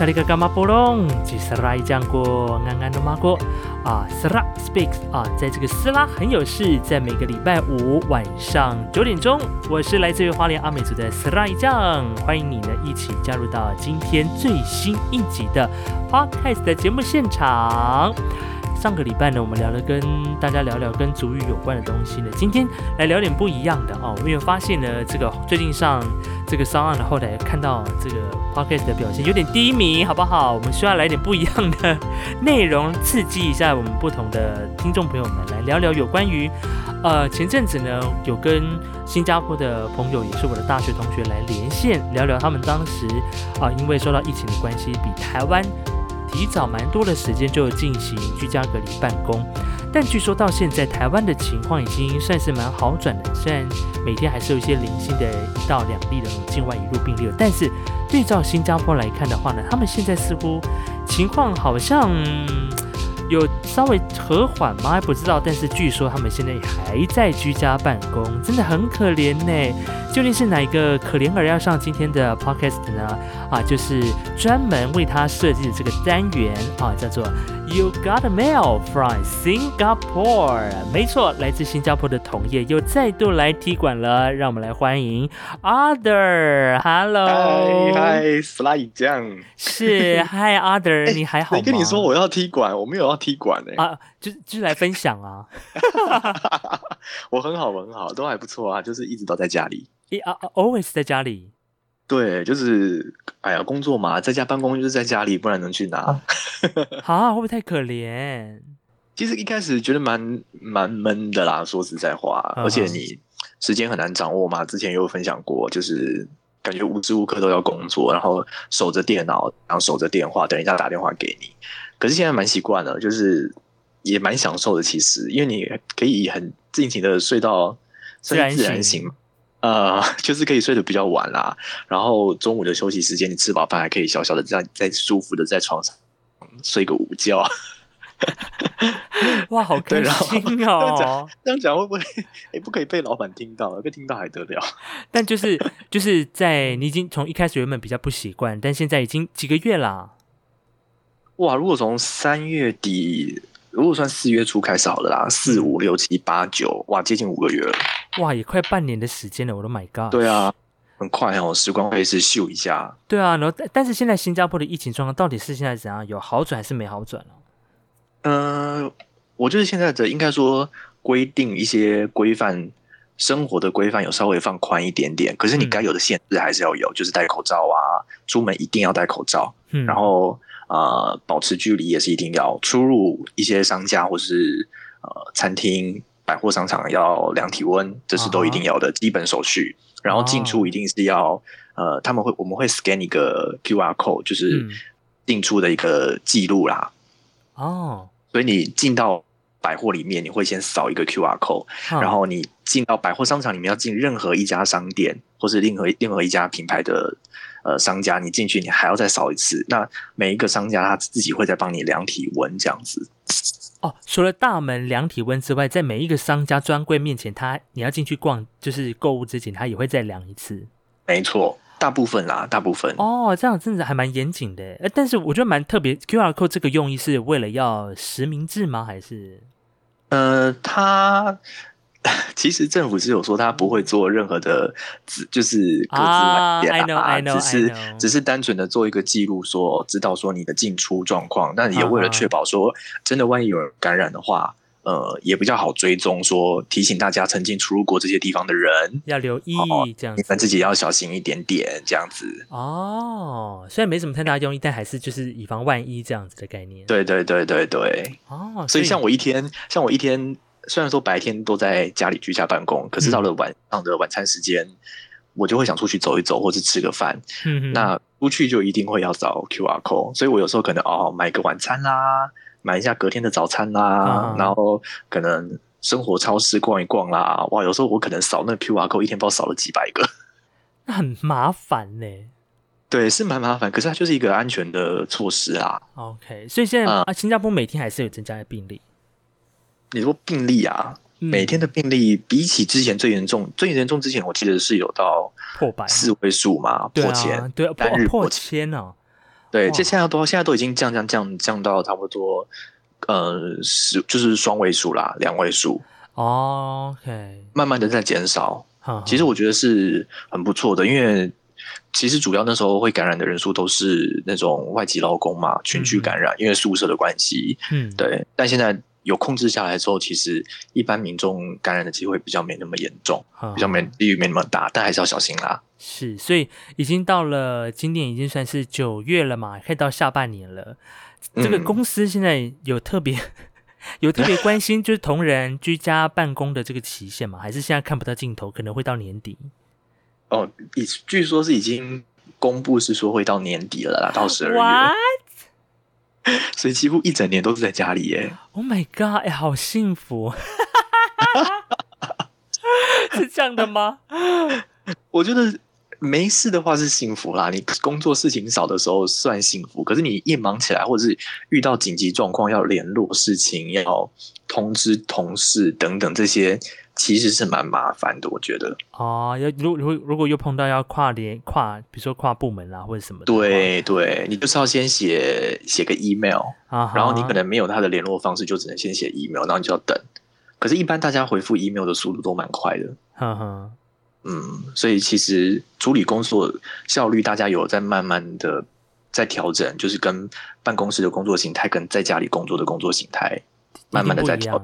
哎吼，沙里格伽马波隆，吉斯拉伊讲过，安安的马过啊，斯拉 speaks 啊，在这个斯拉很有事，在每个礼拜五晚上九点钟，我是来自于花莲阿美族的斯拉伊酱，欢迎你呢一起加入到今天最新一集的 podcast 的节目现场。上个礼拜呢，我们聊了跟大家聊聊跟主语有关的东西呢。今天来聊点不一样的哦。我们有发现呢，这个最近上这个上岸的后台看到这个 podcast 的表现有点低迷，好不好？我们需要来点不一样的内容，刺激一下我们不同的听众朋友们，来聊聊有关于呃前阵子呢有跟新加坡的朋友，也是我的大学同学来连线聊聊他们当时啊因为受到疫情的关系，比台湾。提早蛮多的时间就进行居家隔离办公，但据说到现在台湾的情况已经算是蛮好转的，虽然每天还是有一些零星的一到两例的境外引入病例，但是对照新加坡来看的话呢，他们现在似乎情况好像。有稍微和缓吗？还不知道，但是据说他们现在还在居家办公，真的很可怜呢。究竟是哪一个可怜儿要上今天的 podcast 呢？啊，就是专门为他设计的这个单元啊，叫做 You Got a Mail from Singapore。没错，来自新加坡的同业又再度来踢馆了，让我们来欢迎 Other。Hello，嗨，Sly 酱是 Hi Other，你还好吗？跟你说我要踢馆，我没有要。踢馆呢？啊，就就是来分享啊！我很好，我很好，都还不错啊，就是一直都在家里。一啊，always 在家里。对，就是哎呀，工作嘛，在家办公就是在家里，不然能去哪？啊，会不会太可怜？其实一开始觉得蛮蛮闷的啦，说实在话，而且你时间很难掌握嘛。之前有分享过，就是感觉无时无刻都要工作，然后守着电脑，然后守着电话，等人家打电话给你。可是现在蛮习惯了，就是也蛮享受的。其实，因为你可以很尽情的睡到自然醒，呃，就是可以睡得比较晚啦。然后中午的休息时间，你吃饱饭还可以小小的在在舒服的在床上睡个午觉。哇，好 开心哦！这样讲会不会？哎，不可以被老板听到，被听到还得了？但就是就是在你已经从一开始原本比较不习惯，但现在已经几个月啦。哇！如果从三月底，如果算四月初开始好了啦，四五六七八九，哇，接近五个月了。哇，也快半年的时间了，我的 My God！对啊，很快哦，时光飞逝，秀一下。对啊，然后但是现在新加坡的疫情状况到底是现在怎样？有好转还是没好转呢？嗯，我就是现在的应该说规定一些规范生活的规范有稍微放宽一点点，可是你该有的限制还是要有，就是戴口罩啊，出门一定要戴口罩，嗯，然后。呃，保持距离也是一定要出入一些商家或是呃餐厅、百货商场要量体温，这是都一定要的基本手续。然后进出一定是要呃，他们会我们会 scan 一个 QR code，就是进出的一个记录啦。哦，所以你进到百货里面，你会先扫一个 QR code，然后你进到百货商场里面要进任何一家商店或是任何任何一家品牌的。呃，商家你进去，你还要再扫一次。那每一个商家他自己会再帮你量体温，这样子。哦，除了大门量体温之外，在每一个商家专柜面前，他你要进去逛，就是购物之前，他也会再量一次。没错，大部分啦，大部分。哦，这样真的还蛮严谨的。呃，但是我觉得蛮特别，QR code 这个用意是为了要实名制吗？还是？呃，他。其实政府是有说他不会做任何的资，就是各自买点啊，只是只是单纯的做一个记录，说知道说你的进出状况，但也为了确保说真的万一有人感染的话，呃，也比较好追踪，说提醒大家曾经出入过这些地方的人要留意，这样你们自己要小心一点点，这样子。哦，虽然没什么太大用意，但还是就是以防万一这样子的概念。对对对对对。哦，所以像我一天，像我一天。虽然说白天都在家里居家办公，可是到了晚上的晚餐时间，我就会想出去走一走，或是吃个饭。那出去就一定会要找 QR code，所以我有时候可能哦买个晚餐啦，买一下隔天的早餐啦，然后可能生活超市逛一逛啦。哇，有时候我可能扫那 QR code 一天不知道扫了几百个，那很麻烦呢。对，是蛮麻烦，可是它就是一个安全的措施啊。OK，所以现在啊，新加坡每天还是有增加的病例。你说病例啊，每天的病例比起之前最严重，最严重之前我记得是有到破百四位数嘛，破千，对，单日破千呢。对，哇这现在都现在都已经降降降降到差不多，呃，十就是双位数啦，两位数，哦，OK，慢慢的在减少。哈其实我觉得是很不错的，因为其实主要那时候会感染的人数都是那种外籍劳工嘛，群聚感染，因为宿舍的关系。嗯，对，但现在有控制下来之后，其实一般民众感染的机会比较没那么严重，哈比较没几率没那么大，但还是要小心啦。是，所以已经到了今年已经算是九月了嘛，可以到下半年了。这个嗯公司现在有特别 有特别关心，就是同仁居家办公的这个期限嘛？还是现在看不到尽头，可能会到年底？哦，已据说是已经公布是说会到年底了啦，到十二月? 所以几乎一整年都是在家里耶。Oh my god！哎、好幸福，是这样的吗？我觉得没事的话是幸福啦，你工作事情少的时候算幸福，可是你一忙起来，或者是遇到紧急状况要联络事情，要通知同事等等这些，其实是蛮麻烦的。我觉得，哦，要如如如果又碰到要跨联跨，比如说跨部门啊或者什么的话，对对，你就是要先写写个 email，啊，然后你可能没有他的联络方式，就只能先写 email，然后你就要等。可是，一般大家回复 email 的速度都蛮快的。呵呵，嗯，所以其实处理工作效率，大家有在慢慢的在调整，就是跟办公室的工作形态跟在家里工作的工作形态，慢慢的在调。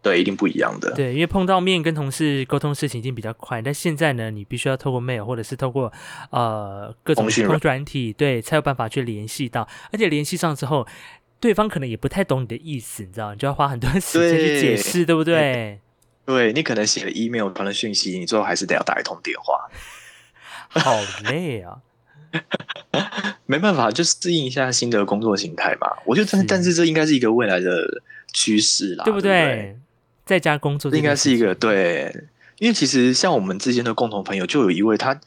对，一定不一样的。对，因为碰到面跟同事沟通事情已经比较快，但现在呢，你必须要透过 mail 或者是透过呃各种通通讯软软体，对，才有办法去联系到，而且联系上之后，对方可能也不太懂你的意思，你知道，你就要花很多 时间去解对释，对不对？对你可能写了 email 传了讯息，你最后还是得要打一通电话，好累啊！没办法，就适应一下新的工作形态嘛。我觉得，但是但是这应该是一个未来的趋势啦，对不对对？在家工作应该是一个对，因为其实像我们之间的共同朋友，就有一位他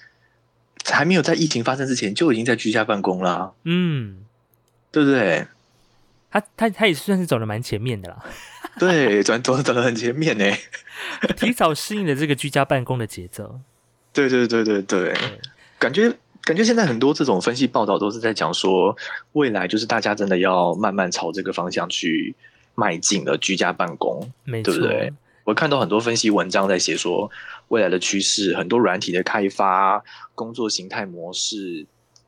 还没有在疫情发生之前就已经在居家办公啦，嗯，对不对？他他他也算是走的蛮前面的啦，对，转走走的很前面呢。提早适应了这个居家办公的节奏。对对对对。对，感觉感觉现在很多这种分析报道都是在讲说，未来就是大家真的要慢慢朝这个方向去迈进了，居家办公。对不对我看到很多分析文章在写说，未来的趋势，很多软体的开发、工作形态模式、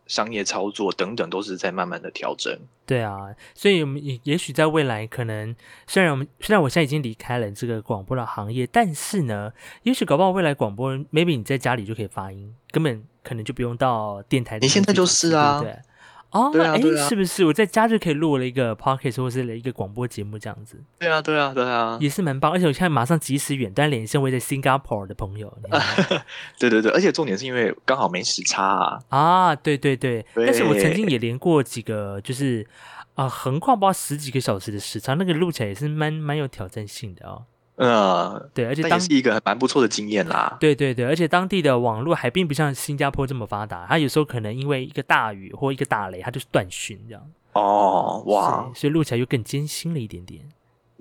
商业操作等等，都是在慢慢的调整。对啊，所以我们也也许在未来可能，虽然我们虽然我现在已经离开了这个广播的行业，但是呢，也许搞不好未来广播，maybe 你在家里就可以发音，根本可能就不用到电台里你现在就是啊对对？哦，对啊哎对啊。是不是？我在家就可以录了一个 podcast 或是一个广播节目这样子，对啊，对啊，对啊，也是蛮棒。而且我现在马上即时远端连线我在 Singapore 的朋友，对对对，而且重点是因为刚好没时差啊。啊，对对对，对。但是我曾经也连过几个，就是啊、横跨不知道十几个小时的时差，那个录起来也是蛮蛮有挑战性的哦。嗯，对，而且当是一个蛮不错的经验啦。对对对，而且当地的网络还并不像新加坡这么发达，它有时候可能因为一个大雨或一个打雷，它就是断讯这样。哦，哇，所以录起来又更艰辛了一点点。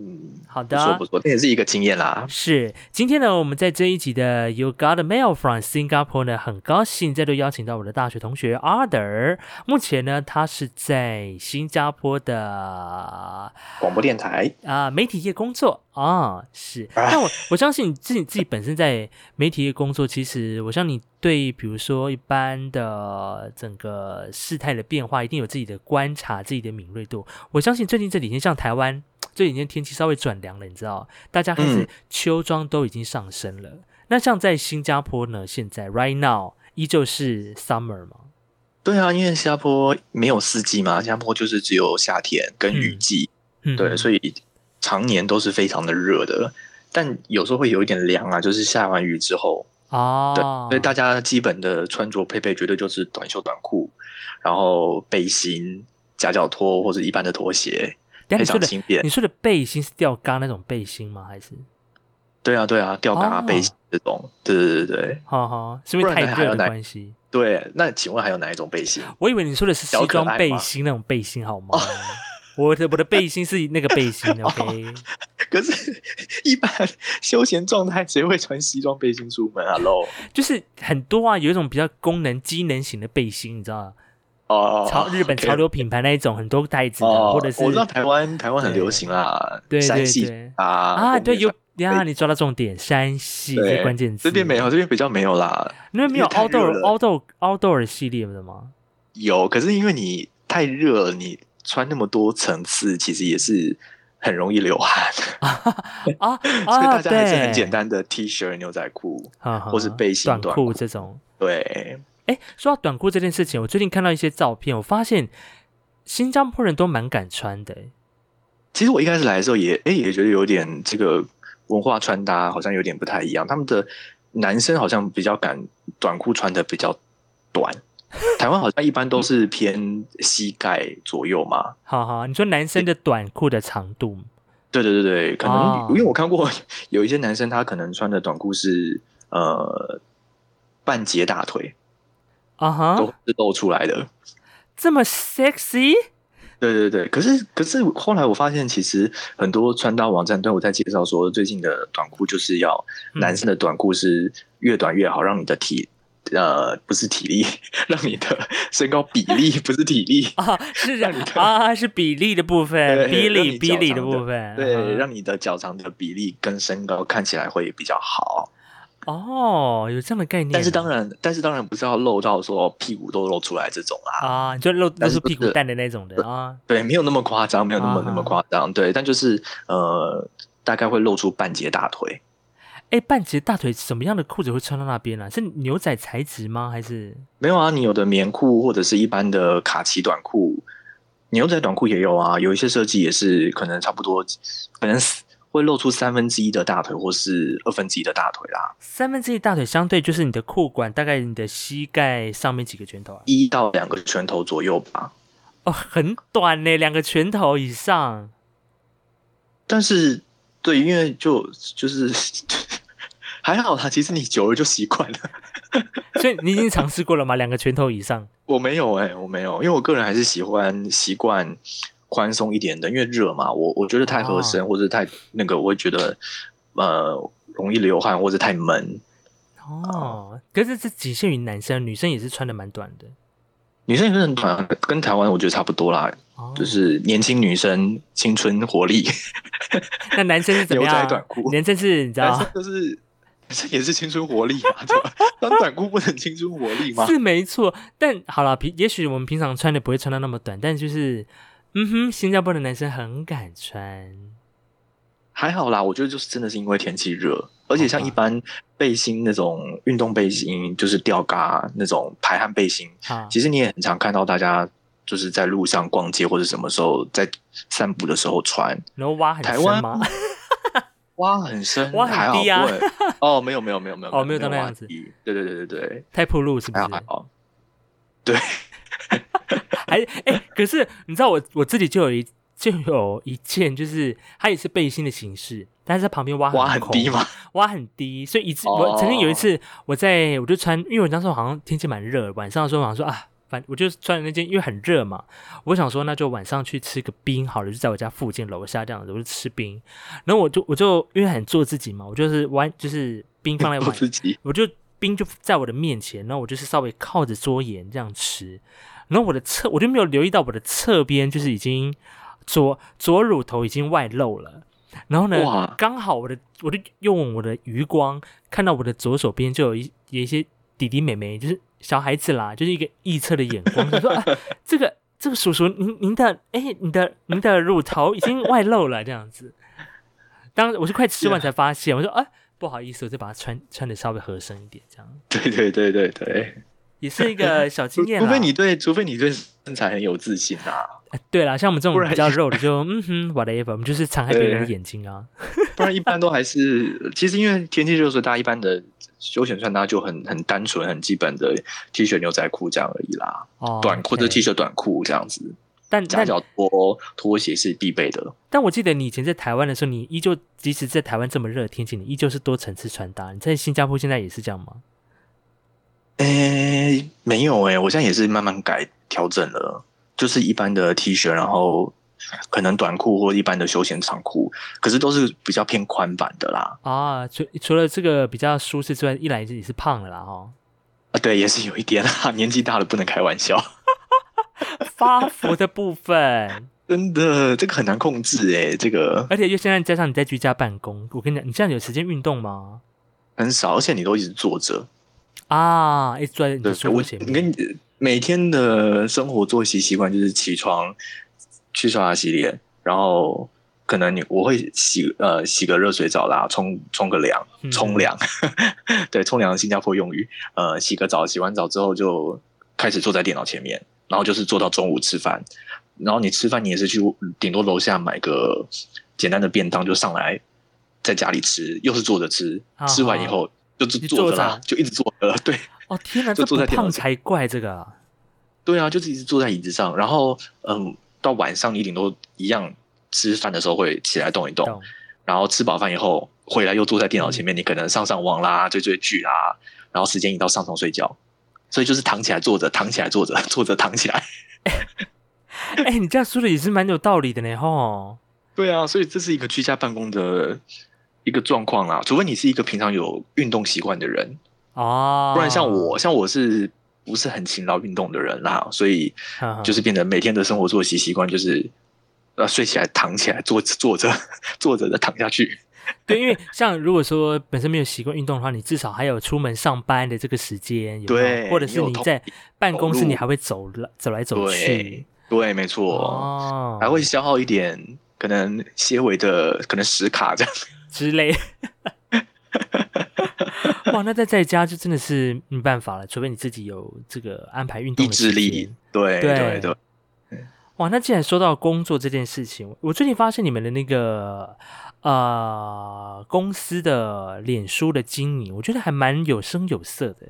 嗯，好的，不错不错，这也是一个经验啦。是今天呢，我们在这一集的 You Got a Mail from Singapore 呢，很高兴再度邀请到我的大学同学 Arthur。目前呢，他是在新加坡的广播电台，啊、媒体业工作啊，是。但我我相信你自己自己本身在媒体业工作，其实我相信你对比如说一般的整个事态的变化，一定有自己的观察、自己的敏锐度。我相信最近这几天，像台湾这几天天气稍微转凉了，你知道，大家开始嗯。秋装都已经上升了。那像在新加坡呢，现在 right now 依旧是 summer 吗？对啊，因为新加坡没有四季嘛，新加坡就是只有夏天跟雨嗯。季，嗯，对，所以以常年都是非常的热的。但有时候会有一点凉啊，就是下完雨之后，对，哦，所以大家基本的穿着配备绝对就是短袖短裤，然后背心、夹脚拖或者一般的拖鞋，非你说的常轻便你。说的背心是吊嘎那种背心吗？还是？对啊，对啊，吊嘎、哦背心这种，对对对对好好，是因为太热的关系。对。那请问还有哪一种背心？我以为你说的是西装背心那种背心，好吗？我的我的背心是那个背心，OK？可是，一般休闲状态谁会穿西装背心出门？Hello，就是很多啊，有一种比较功能机能型的背心，你知道吗？哦，潮日本潮流品牌那一种很多袋子或者是我知道台湾台湾很流行啦，对对山系对。啊啊，对，有呀，对你抓到重点，山系对这关键词。这边没有，这边比较没有啦，那边没有 outdoor 了。outdoor outdoor 系列的吗？有，可是因为你太热了，你穿那么多层次，其实也是很容易流汗，啊 所以啊，大家还是很对。简，单的 T 恤、牛仔裤，或是背心短裤这种。对，哎，说到短裤这件事情，我最近看到一些照片，我发现新加坡人都蛮敢穿的。其实我一开始来的时候也，哎也觉得有点这个文化穿搭好像有点不太一样。他们的男生好像比较敢短裤穿的比较短，台湾好像一般都是偏膝盖左右嘛。好好，你说男生的短裤的长度对对对对，可能、哦因为我看过有一些男生他可能穿的短裤是呃半截大腿啊哈，都是露出来的。这么 sexy 对对对，可是可是后来我发现，其实很多穿搭网站都有在介绍说，最近的短裤就是要嗯男生的短裤是越短越好，让你的体呃不是体力，让你的身高比例不是体力，啊，是让你的啊，是比例的部分，比例比例的部分，对，嗯让你的脚长的比例跟身高看起来会比较好。哦，有这样的概念啊。但是当然，但是当然不是要露到说屁股都露出来这种啦。啊，你就露露出屁股蛋的那种的啊。对，没有那么夸张，没有那么啊那么夸张。对，但就是呃，大概会露出半截大腿。哎，半截大腿什么样的裤子会穿到那边啊？是牛仔材质吗？还是没有啊，你有的棉裤或者是一般的卡其短裤，牛仔短裤也有啊。有一些设计也是可能差不多，可能会露出三分之一的大腿或是二分之一的大腿啦，三分之一大腿？相对就是你的裤管大概你的膝盖上面几个拳头啊？一到两个拳头左右吧。哦，很短呢，两个拳头以上。但是对，因为就就是 还好啦，其实你久了就习惯了。所以你已经尝试过了吗？两个拳头以上？我没有哎、我没有，因为我个人还是喜欢习惯宽松一点的，因为热嘛，我我觉得太合身、或者太那个，我会觉得呃容易流汗或者太闷。哦，可是这仅限于男生，女生也是穿的蛮短的。女生也是很短，跟台湾我觉得差不多啦，哦，就是年轻女生青春活力，那男生是怎么牛样？仔短裤男生是你知道男生就是男生也是青春活力嘛？穿短裤不能青春活力吗？是没错，但好了，平也许我们平常穿的不会穿到那么短，但就是，嗯哼，新加坡的男生很敢穿。还好啦，我觉得就是真的是因为天气热，而且像一般背心那种运动背心，就是吊嘎那种排汗背心，啊，其实你也很常看到大家就是在路上逛街或者什么时候在散步的时候穿，然后挖很台湾深吗？挖很深，挖很低啊。哦，没有没有没有没有 哦没有到那样子。对对对对对，太铺路是不是？还好，对，还哎、可是你知道我我自己就有一就有一件，就是它也是背心的形式，但是在旁边挖挖很低嘛，挖很低，所以以致哦我曾经有一次我在我就穿，因为我那时候好像天气蛮热，晚上的时候好像说啊，反我就穿的那件，因为很热嘛，我想说那就晚上去吃个冰好了，就在我家附近楼下这样子，我就吃冰，然后我就我就因为很做自己嘛，我就是玩就是冰放在我碗，自己。我就冰就在我的面前，然后我就是稍微靠着桌沿这样吃，然后我的侧我就没有留意到我的侧边就是已经左左乳头已经外露了，然后呢哇，刚好我的我就用我的余光看到我的左手边就有一有一些弟弟妹妹，就是小孩子啦，就是一个臆测的眼光，就说啊，这个这个叔叔您您的哎你的您的乳头已经外露了这样子，当我是快吃完 才发现，我说哎。不好意思，我就把它穿穿的稍微合身一点，这样。对对对对对，也是一个 小经验。除非你对，除非你对身材很有自信啊，哎对啦，像我们这种比较肉的就，嗯哼，whatever，我们就是残害别人的眼睛啊。不然一般都还是，其实因为天气热，所以大家一般的休闲穿搭就很很单纯、很基本的 T 恤、牛仔裤这样而已啦，哦，短裤的 OK T 恤、短裤这样子，但但夹脚拖、拖鞋是必备的。但我记得你以前在台湾的时候，你依旧即使在台湾这么热的天气，你依旧是多层次穿搭。你在新加坡现在也是这样吗？诶，没有诶，我现在也是慢慢改调整了，就是一般的 T 恤，然后可能短裤或一般的休闲长裤，可是都是比较偏宽版的啦。啊，除除了这个比较舒适之外，一来也是胖了啦哈。啊，对，也是有一点啦，年纪大了不能开玩笑。发福的部分，真的这个很难控制哎，这个。而且又现在加上你在居家办公，我跟你讲，你这样有时间运动吗？很少，而且你都一直坐着。啊，一直坐在你的对，我前面。你跟你每天的生活作息习惯就是起床去刷牙洗脸，然后可能你我会洗呃洗个热水澡啦，冲冲个凉，嗯。冲凉，对，冲凉新加坡用语，呃，洗个澡，洗完澡之后就开始坐在电脑前面，然后就是坐到中午吃饭，然后你吃饭你也是去顶多楼下买个简单的便当就上来，在家里吃，又是坐着吃，啊吃完以后就是坐着坐着，啦就一直坐着，对。哦天哪，这不就坐在电脑前胖才怪这个。对啊，就是一直坐在椅子上，然后嗯，到晚上你顶多一样吃饭的时候会起来动一动，懂然后吃饱饭以后回来又坐在电脑前面，你可能上上网啦、追追剧啦，然后时间一到上床睡觉，所以就是躺起来坐着，躺起来坐着，坐着躺起来。哎、你这样说的也是蛮有道理的呢，吼。对啊，所以这是一个居家办公的一个状况啦，除非你是一个平常有运动习惯的人，哦，不然像我，像我是不是很勤劳运动的人啦，所以就是变成每天的生活作息习惯就是，呃，睡起来躺起来，坐坐着 坐着再躺下去。对，因为像如果说本身没有习惯运动的话，你至少还有出门上班的这个时间，有没有对或者是你在办公室，你还会走来走来走去对，对，没错，哦，还会消耗一点可能些微的可能十卡这样。之类。哇，那在在家就真的是没办法了，除非你自己有这个安排运动意的意志力对对对，哇，那既然说到工作这件事情，我最近发现你们的那个呃公司的脸书的经营，我觉得还蛮有声有色的。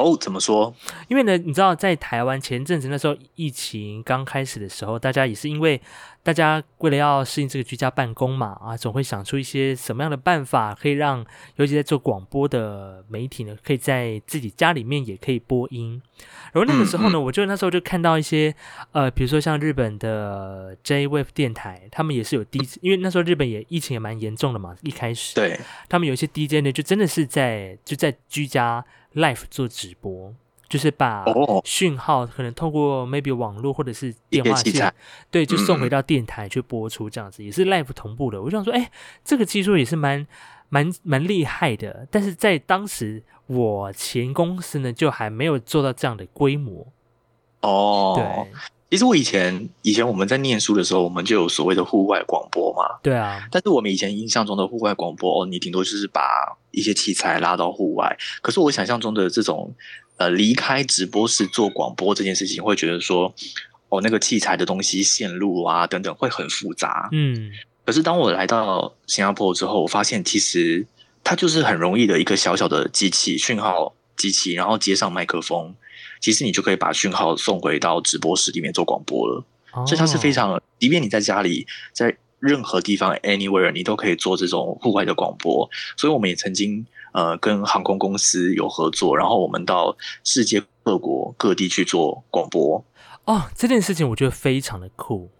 哦，怎么说？因为呢，你知道，在台湾前阵子那时候疫情刚开始的时候，大家也是因为大家为了要适应这个居家办公嘛，啊，总会想出一些什么样的办法，可以让尤其在做广播的媒体呢，可以在自己家里面也可以播音。然后那个时候呢，我就那时候就看到一些呃，比如说像日本的 J Wave 电台，他们也是有 DJ，因为那时候日本也疫情也蛮严重的嘛，一开始，对，他们有一些 DJ 呢，就真的是在就在居家 live 做直播，就是把哦。讯号可能透过 maybe 网络或者是电话线对，就送回嗯。到电台去播出，这样子也是 Life 同步的。我就想说，哎，这个技术也是蛮蛮蛮厉害的，但是在当时我前公司呢，就还没有做到这样的规模。哦，对，其实我以前以前我们在念书的时候，我们就有所谓的户外广播嘛。对啊，但是我们以前印象中的户外广播，哦，你顶多就是把一些器材拉到户外。可是我想象中的这种，呃，离开直播室做广播这件事情，会觉得说，哦，那个器材的东西、线路啊等等会很复杂。嗯，可是当我来到新加坡之后，我发现其实它就是很容易的一个小小的机器讯号机器，然后接上麦克风，其实你就可以把讯号送回到直播室里面做广播了。所以它是非哦常，即便你在家里，在任何地方 anywhere，你都可以做这种户外的广播。所以我们也曾经呃跟航空公司有合作，然后我们到世界各国各地去做广播。哦，这件事情我觉得非常的酷。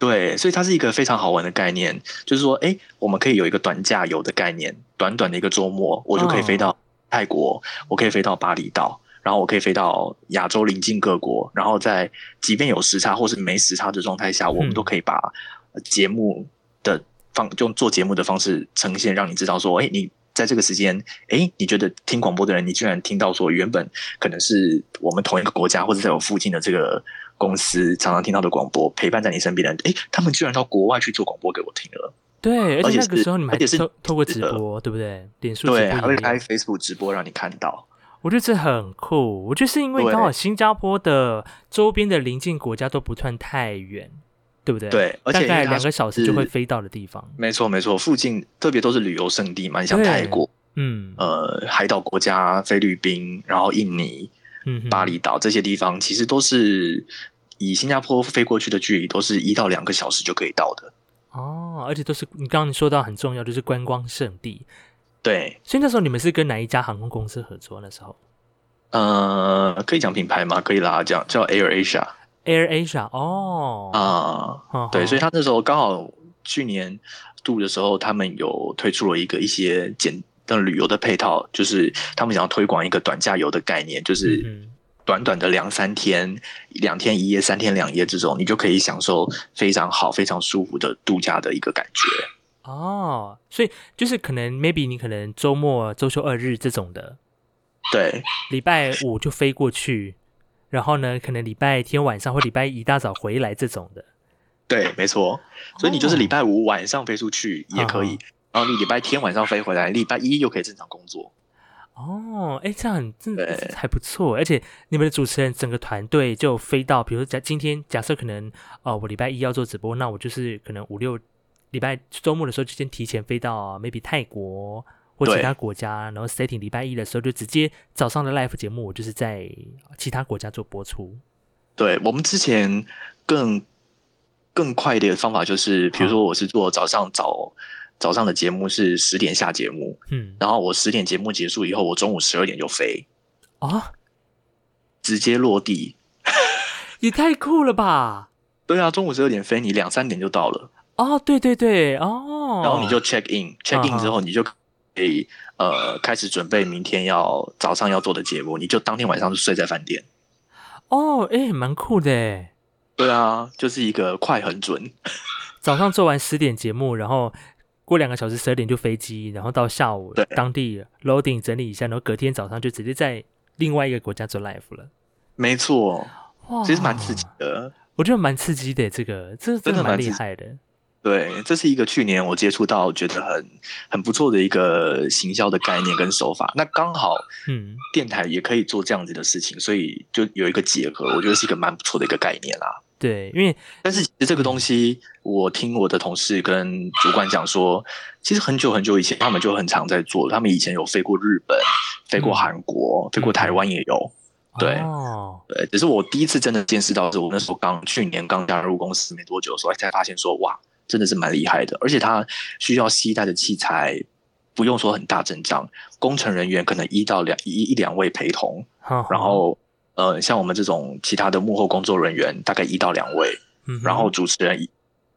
对，所以它是一个非常好玩的概念，就是说，哎，我们可以有一个短假游的概念，短短的一个周末，我就可以飞到泰国，我可以飞到巴厘岛，然后我可以飞到亚洲邻近各国，然后在即便有时差或是没时差的状态下，我们都可以把呃节目的方用做节目的方式呈现，让你知道说，哎，你在这个时间，哎，你觉得听广播的人，你居然听到说原本可能是我们同一个国家或者在我附近的这个公司常常听到的广播，陪伴在你身边的人，哎，他们居然到国外去做广播给我听了。对，而且那个时候你们还是透透过直播，对不对？脸书直对，还会开，Facebook 直播让你看到。我觉得这很酷。我觉得是因为刚好新加坡的周边的邻近国家都不算太远，对不对？对而且大概两个小时就会飞到的地方。没错，没错，附近特别都是旅游胜地嘛，你像泰国、嗯呃海岛国家、菲律宾，然后印尼、嗯，巴厘岛这些地方，其实都是以新加坡飞过去的距离，都是一到两个小时就可以到的。哦，而且都是你刚刚说到很重要，就是观光胜地。对，所以那时候你们是跟哪一家航空公司合作？那时候呃，可以讲品牌吗？可以啦，讲叫 Air Asia Air Asia 哦，啊、哦对，所以他他那时候刚好去年度的时候，他们有推出了一个一些简的旅游的配套，就是他们想要推广一个短假游的概念，就是嗯短短的两三天、两天一夜、三天两夜这种，你就可以享受非常好、非常舒服的度假的一个感觉。哦，所以就是可能 maybe 你可能周末、周休二日这种的，对，礼拜五就飞过去，然后呢，可能礼拜天晚上或礼拜一大早回来这种的。对，没错。所以你就是礼拜五晚上飞出去也可以，然后你礼拜天晚上飞回来，礼拜一又可以正常工作。哦，哎，这样很真的还不错，而且你们的主持人整个团队就飞到，比如说假今天假设可能哦，我礼拜一要做直播，那我就是可能五六礼拜周末的时候就先提前飞到 maybe 泰国或其他国家，然后 setting 礼拜一的时候就直接早上的 live 节目，我就是在其他国家做播出。对我们之前更更快的方法就是，比如说我是做早上早早上的节目是十点下节目，嗯，然后我十点节目结束以后，我中午十二点就飞，啊，直接落地。也太酷了吧！对啊，中午十二点飞，你两三点就到了，哦，对对对，哦，然后你就 check in，check 嗯 in 之后你就可以呃开始准备明天要早上要做的节目，你就当天晚上就睡在饭店。哦，哎，蛮酷的哎。对啊，就是一个快很准。早上做完十点节目，然后过两个小时十二点就飞机，然后到下午对当地 loading 整理一下，然后隔天早上就直接在另外一个国家做 live 了。没错，哇，其实蛮刺激，的。我觉得蛮刺激的，这个这真真的蛮厉害的。对，这是一个去年我接触到觉得很很不错的一个行销的概念跟手法。那刚好嗯，电台也可以做这样子的事情，所以就有一个结合，我觉得是一个蛮不错的一个概念啦。对，因为但是其实这个东西，我听我的同事跟主管讲说，其实很久很久以前他们就很常在做，他们以前有飞过日本、飞过韩国、飞过台湾也有。对哦，对，只是我第一次真的见识到，是我那时候刚去年刚加入公司没多久的时候，才发现说，哇，真的是蛮厉害的，而且它需要携带的器材不用说很大阵仗，工程人员可能一到两一一两位陪同，好然后呃，像我们这种其他的幕后工作人员大概一到两位，嗯然后主持人一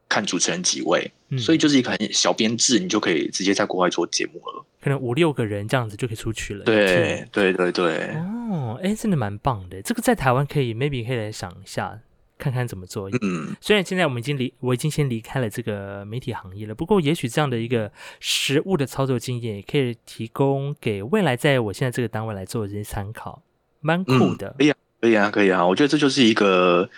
看主持人几位，嗯所以就是一个很小编制，你就可以直接在国外做节目了。可能五六个人这样子就可以出去了。对对对对，哦，哎，真的蛮棒的。这个在台湾可以，maybe 可以来想一下，看看怎么做。嗯，虽然现在我们已经离，我已经先离开了这个媒体行业了，不过也许这样的一个实物的操作经验，也可以提供给未来在我现在这个单位来做一些参考，蛮酷的。可以啊，可以啊，可以啊。我觉得这就是一个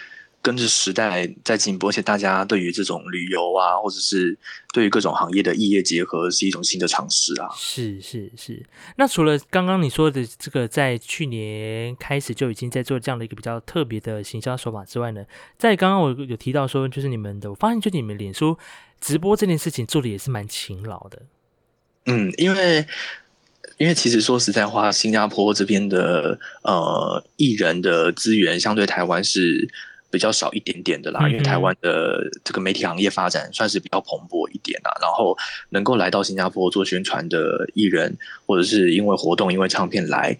跟着时代在进步，而且大家对于这种旅游啊，或者是对于各种行业的异业结合，是一种新的尝试啊。是是是，那除了刚刚你说的这个，在去年开始就已经在做这样的一个比较特别的行销手法之外呢，在刚刚我有提到说，就是你们的，我发现就你们脸书直播这件事情做的也是蛮勤劳的。嗯，因为因为其实说实在话，新加坡这边的呃艺人的资源相对台湾是比较少一点点的啦，因为台湾的这个媒体行业发展算是比较蓬勃一点啦，然后能够来到新加坡做宣传的艺人，或者是因为活动、因为唱片来。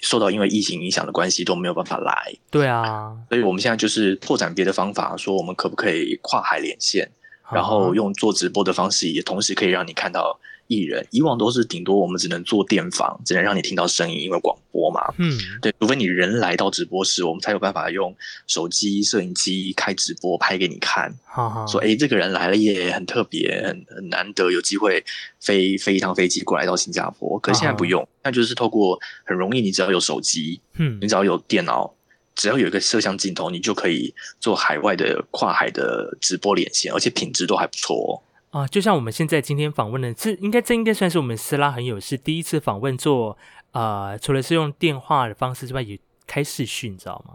受到因为疫情影响的关系都没有办法来，对啊，所以我们现在就是拓展别的方法，说我们可不可以跨海连线，然后嗯用做直播的方式，也同时可以让你看到艺人。以往都是顶多我们只能做电访，只能让你听到声音，因为广播嘛。嗯，对，除非你人来到直播室，我们才有办法用手机、摄影机开直播拍给你看，好好说哎，诶这个人来了耶，很特别，很很难得有机会飞飞一趟飞机过来到新加坡。可是现在不用，那就是透过很容易，你只要有手机，嗯你只要有电脑，只要有一个摄像镜头，你就可以做海外的跨海的直播连线，而且品质都还不错哦。啊，就像我们现在今天访问的，这应该这应该算是我们斯拉很有是第一次访问做呃，除了是用电话的方式之外，也开视讯，你知道吗？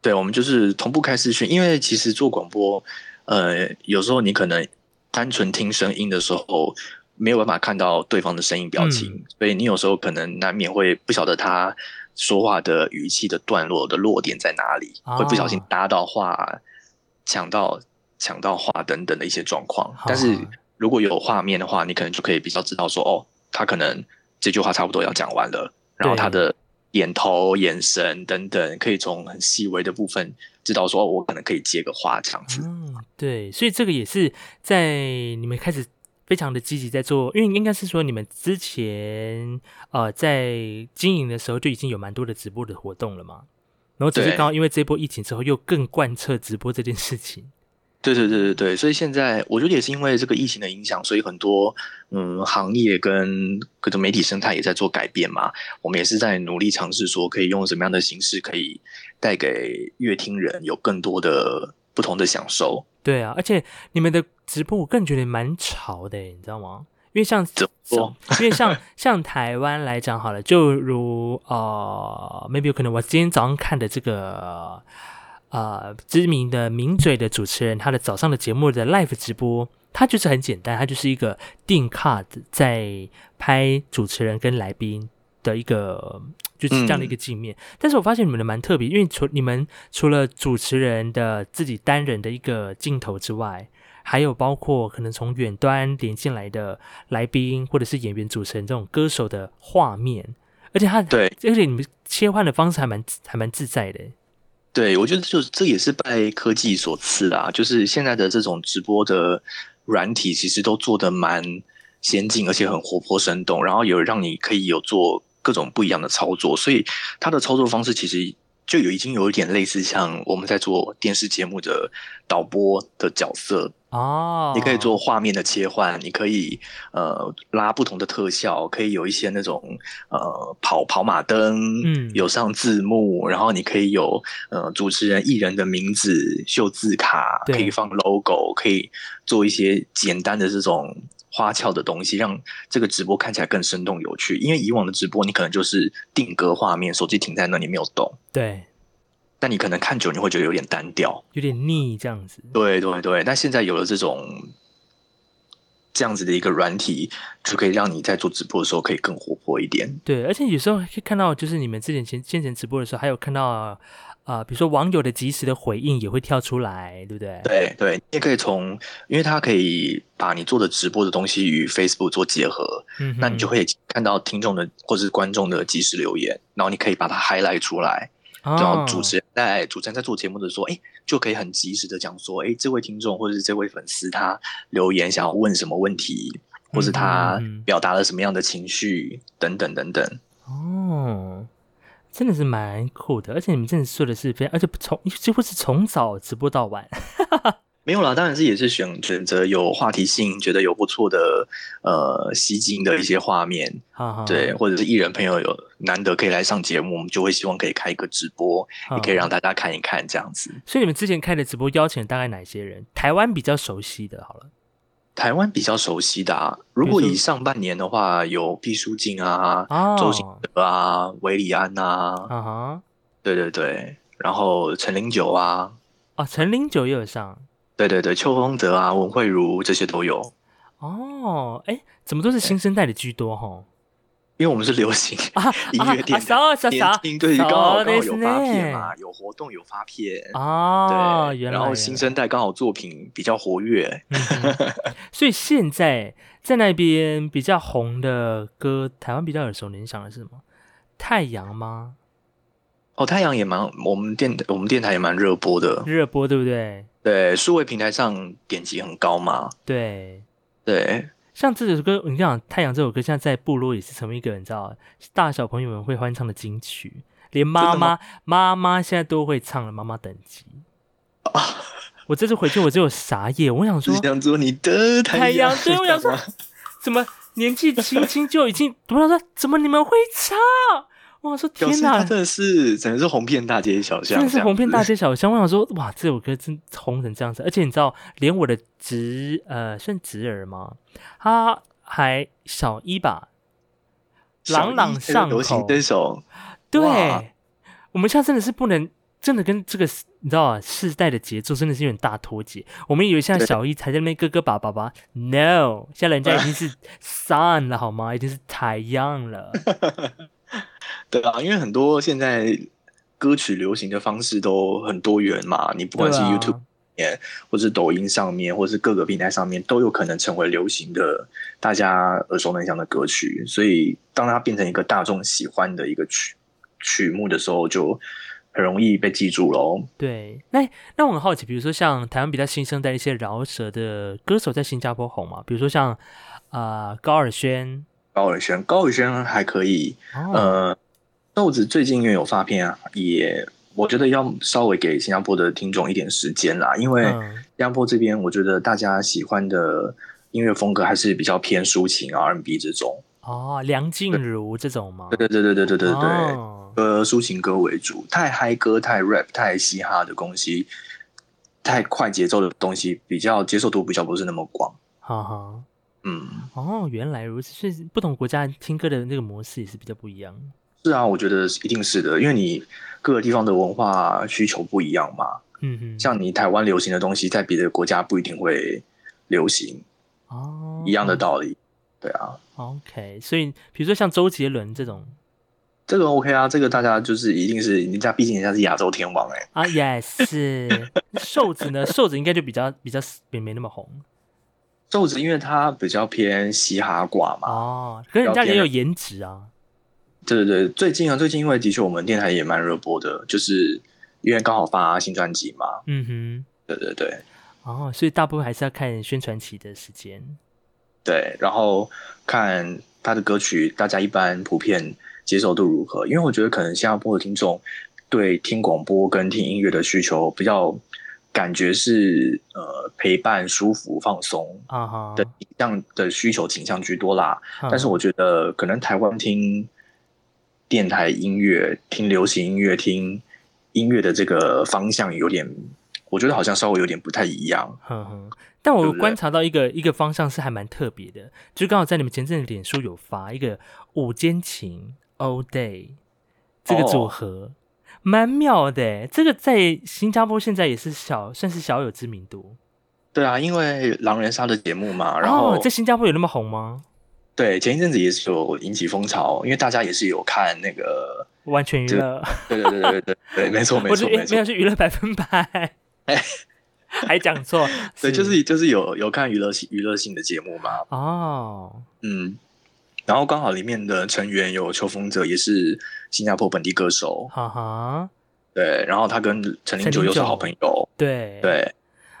对，我们就是同步开视讯，因为其实做广播，呃，有时候你可能单纯听声音的时候，没有办法看到对方的声音表情，嗯所以你有时候可能难免会不晓得他说话的语气的段落的落点在哪里，哦会不小心搭到话、抢到抢到话等等的一些状况。但是如果有画面的话，你可能就可以比较知道说，哦，他可能这句话差不多要讲完了，然后他的点头、眼神等等，可以从很细微的部分知道说，哦，我可能可以接个话这样子。嗯，对，所以这个也是在你们开始非常的积极在做，因为应该是说你们之前呃在经营的时候就已经有蛮多的直播的活动了嘛。然后只是对刚好因为这波疫情之后，又更贯彻直播这件事情。对对对对对，所以现在我觉得也是因为这个疫情的影响，所以很多嗯行业跟各种媒体生态也在做改变嘛。我们也是在努力尝试说，可以用什么样的形式可以带给乐听人有更多的不同的享受。对啊，而且你们的直播我个人觉得蛮潮的，你知道吗？因为像怎么因为像像台湾来讲好了，就如呃，maybe 有可能我今天早上看的这个呃知名的名嘴的主持人，他的早上的节目的 live 直播，他就是很简单，他就是一个定 card 在拍主持人跟来宾的一个。就是这样的一个镜面，但是我发现你们的蛮特别，因为除你们除了主持人的自己单人的一个镜头之外，还有包括可能从远端连进来的来宾或者是演员、主持人这种歌手的画面，而且他对而且你们切换的方式还蛮还蛮自在的。对，我觉得就是这也是拜科技所赐啦，就是现在的这种直播的软体，其实都做的蛮先进，而且很活泼生动，然后有让你可以有做各种不一样的操作，所以它的操作方式其实就有已经有一点类似像我们在做电视节目的导播的角色，哦，你可以做画面的切换，你可以呃拉不同的特效，可以有一些那种呃跑跑马灯，嗯。有上字幕，然后你可以有呃主持人艺人的名字秀字卡，可以放 logo，可以做一些简单的这种花俏的东西，让这个直播看起来更生动有趣。因为以往的直播你可能就是定格画面，手机停在那里没有动，对，但你可能看久你会觉得有点单调。有点腻这样子。对对对，但现在有了这种这样子的一个软体，就可以让你在做直播的时候可以更活泼一点。对，而且有时候可以看到，就是你们之前前先前直播的时候，还有看到呃，比如说网友的及时的回应也会跳出来，对不对？对对，你也可以从，因为它可以把你做的直播的东西与 Facebook 做结合，嗯，那你就会看到听众的或是观众的及时留言，然后你可以把它 highlight 出来，然后哦主持人在主持人在做节目的时候，哎，就可以很及时的讲说，哎，这位听众或者是这位粉丝他留言想要问什么问题，或是他表达了什么样的情绪等等等等。哦，真的是蛮酷的，而且你们真的做的是非常，而且从几乎是从早直播到晚。没有啦，当然是也是选选择有话题性，觉得有不错的呃吸睛的一些画面，哈哈，对，或者是艺人朋友有难得可以来上节目，我们就会希望可以开一个直播，哈也可以让大家看一看这样子。所以你们之前开的直播邀请了大概哪些人？台湾比较熟悉的，好了，台湾比较熟悉的啊，如果以上半年的话，有毕书尽啊、哦，周星哲啊、韦礼安啊，啊哈，对对对，然后陈零九啊，哦，陈零九也有上。对对对，邱风泽啊、文慧茹这些都有，哦，哎，怎么都是新生代的居多哈？因为我们是流行啊音乐店啊，少少年少轻，对，刚好刚好有そう发ですね片嘛，有活动有发片。哦，对，原来然后新生代刚好作品比较活跃，嗯哼所以现在在那边比较红的歌，台湾比较耳熟能详的是什么？太阳吗？哦，太阳也蛮，我们电我们电台也蛮热播的，热播对不对？对，数位平台上点击很高嘛，对，对， 像这首歌，你讲《太阳》这首歌，现在在部落也是成为一个你知道大小朋友们会欢唱的金曲，连妈妈妈妈现在都会唱了。妈妈等级啊我这次回去我只有傻眼，我想说只想做你的太阳阳，，对，我想说 怎么年纪轻轻就已经，我想说怎么你们会唱？我想说天哪，真的是真的是红遍大街小巷，真的是红遍大街。小巷。我想说，哇，这首歌真红成这样子，而且你知道，连我的侄呃算侄儿吗？他还小一吧，朗朗上流行口。这首，对，我们现在真的是不能。真的跟这个你知道啊，世代的节奏真的是有点大脱节。我们以为现在小一才在那边哥哥爸爸爸，no，现在人家已经是 sun 了好吗？已经是太阳了。对啊，因为很多现在歌曲流行的方式都很多元嘛，你不管是 YouTube 面，或是抖音上面，或是各个平台上面，都有可能成为流行的、大家耳熟能详的歌曲。所以，当它变成一个大众喜欢的一个曲曲目的时候，就很容易被记住喽。对，那那我很好奇，比如说像台湾比较新生代的一些饶舌的歌手，在新加坡红嘛？比如说像啊、呃高尔宣，高尔轩，高尔轩还可以，哦，呃，豆子最近因为有发片啊，也我觉得要稍微给新加坡的听众一点时间啦，因为嗯新加坡这边，我觉得大家喜欢的音乐风格还是比较偏抒情 R&B 这种。哦，梁静茹这种吗？对对对对对对对对，哦呃，抒情歌为主，太嗨歌、太 rap、太嘻哈的东西，太快节奏的东西，比较接受度比较不是那么广。哈哈。嗯，哦，原来如此，所以不同国家听歌的那个模式也是比较不一样。是啊，我觉得一定是的，因为你各个地方的文化需求不一样嘛。嗯哼，像你台湾流行的东西，在别的国家不一定会流行，哦。一样的道理。对啊，OK，所以比如说像周杰伦这种。这个 OK 啊，这个大家就是一定是人家，毕竟人家是亚洲天王哎、啊，也是。瘦子呢，瘦子应该就比较比较没没那么红瘦子因为他比较偏嘻哈挂嘛，哦，可是人家也有颜值啊。对对对，最近啊，最近因为的确我们电台也蛮热播的，就是因为刚好发新专辑嘛，嗯哼对对对哼，哦，所以大部分还是要看宣传期的时间。对，然后看他的歌曲，大家一般普遍接受度如何？因为我觉得可能新加坡的听众对听广播跟听音乐的需求比较感觉是呃陪伴、舒服、放松的这样的需求倾向居多啦。嗯。但是我觉得可能台湾听电台音乐、听流行音乐、听音乐的这个方向有点，我觉得好像稍微有点不太一样。哼哼，但我观察到一个一个方向是还蛮特别的，就刚好在你们前阵子脸书有发一个午间情 All Day 这个组哦合，蛮妙的耶。这个在新加坡现在也是小算是小有知名度。对啊，因为狼人杀的节目嘛，然后、哦，在新加坡有那么红吗？对前一阵子也是有引起风潮，因为大家也是有看那个，完全娱这乐，对对对对对对对，没错没错没错没有，是娱乐百分百，还讲错，对，就是就是有有看娱乐性娱乐性的节目嘛，哦，嗯，然后刚好里面的成员有邱风泽，也是新加坡本地歌手，哈哈，对，然后他跟陈零陈零九九又是好朋友，对。对。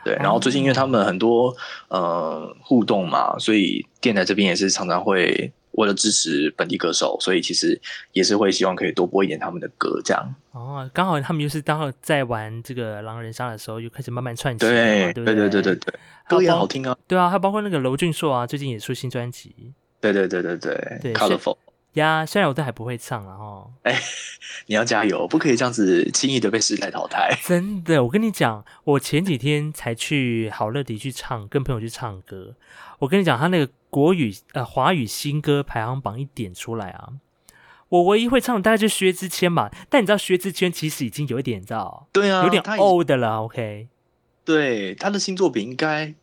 对，然后最近因为他们很多呃互动嘛，所以电台这边也是常常会为了支持本地歌手，所以其实也是会希望可以多播一点他们的歌，这样。哦，刚好他们就是刚好在玩这个狼人杀的时候，又开始慢慢串起了嘛，对对？不对对对对对，歌也好听啊，对啊，还包括那个娄俊硕啊，最近也出新专辑对对对对对对，Colorful，呀。虽然我都还不会唱了哈，你要加油，不可以这样子轻易的被时代淘汰。真的，我跟你讲，我前几天才去好乐迪去唱，跟朋友去唱歌。我跟你讲，他那个国语呃华语新歌排行榜一点出来啊，我唯一会唱的大概就是薛之谦嘛。但你知道薛之谦其实已经有一点，你知道，对啊，有点 old 了，OK。对他的新作品应该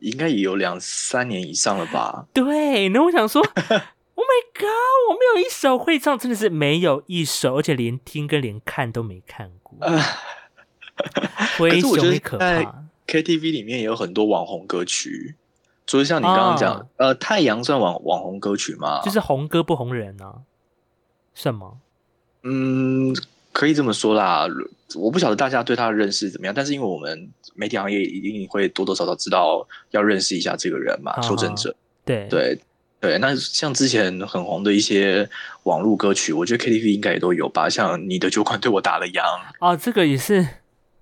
应该也有两三年以上了吧？对，那我想说，Oh my God，我没有一首会唱，真的是没有一首，而且连听跟连看都没看过，呃，灰可是我觉得熊也可在怕。KTV 里面也有很多网红歌曲，所以像你刚刚讲，哦呃，太阳算网网红歌曲吗？就是红歌不红人啊？什么？嗯，可以这么说啦。我不晓得大家对他的认识怎么样，但是因为我们媒体行业一定会多多少少知道要认识一下这个人嘛，啊邱正哲。对对对，那像之前很红的一些网络歌曲，我觉得 KTV 应该也都有吧，像你的酒馆对我打了烊，哦，这个也是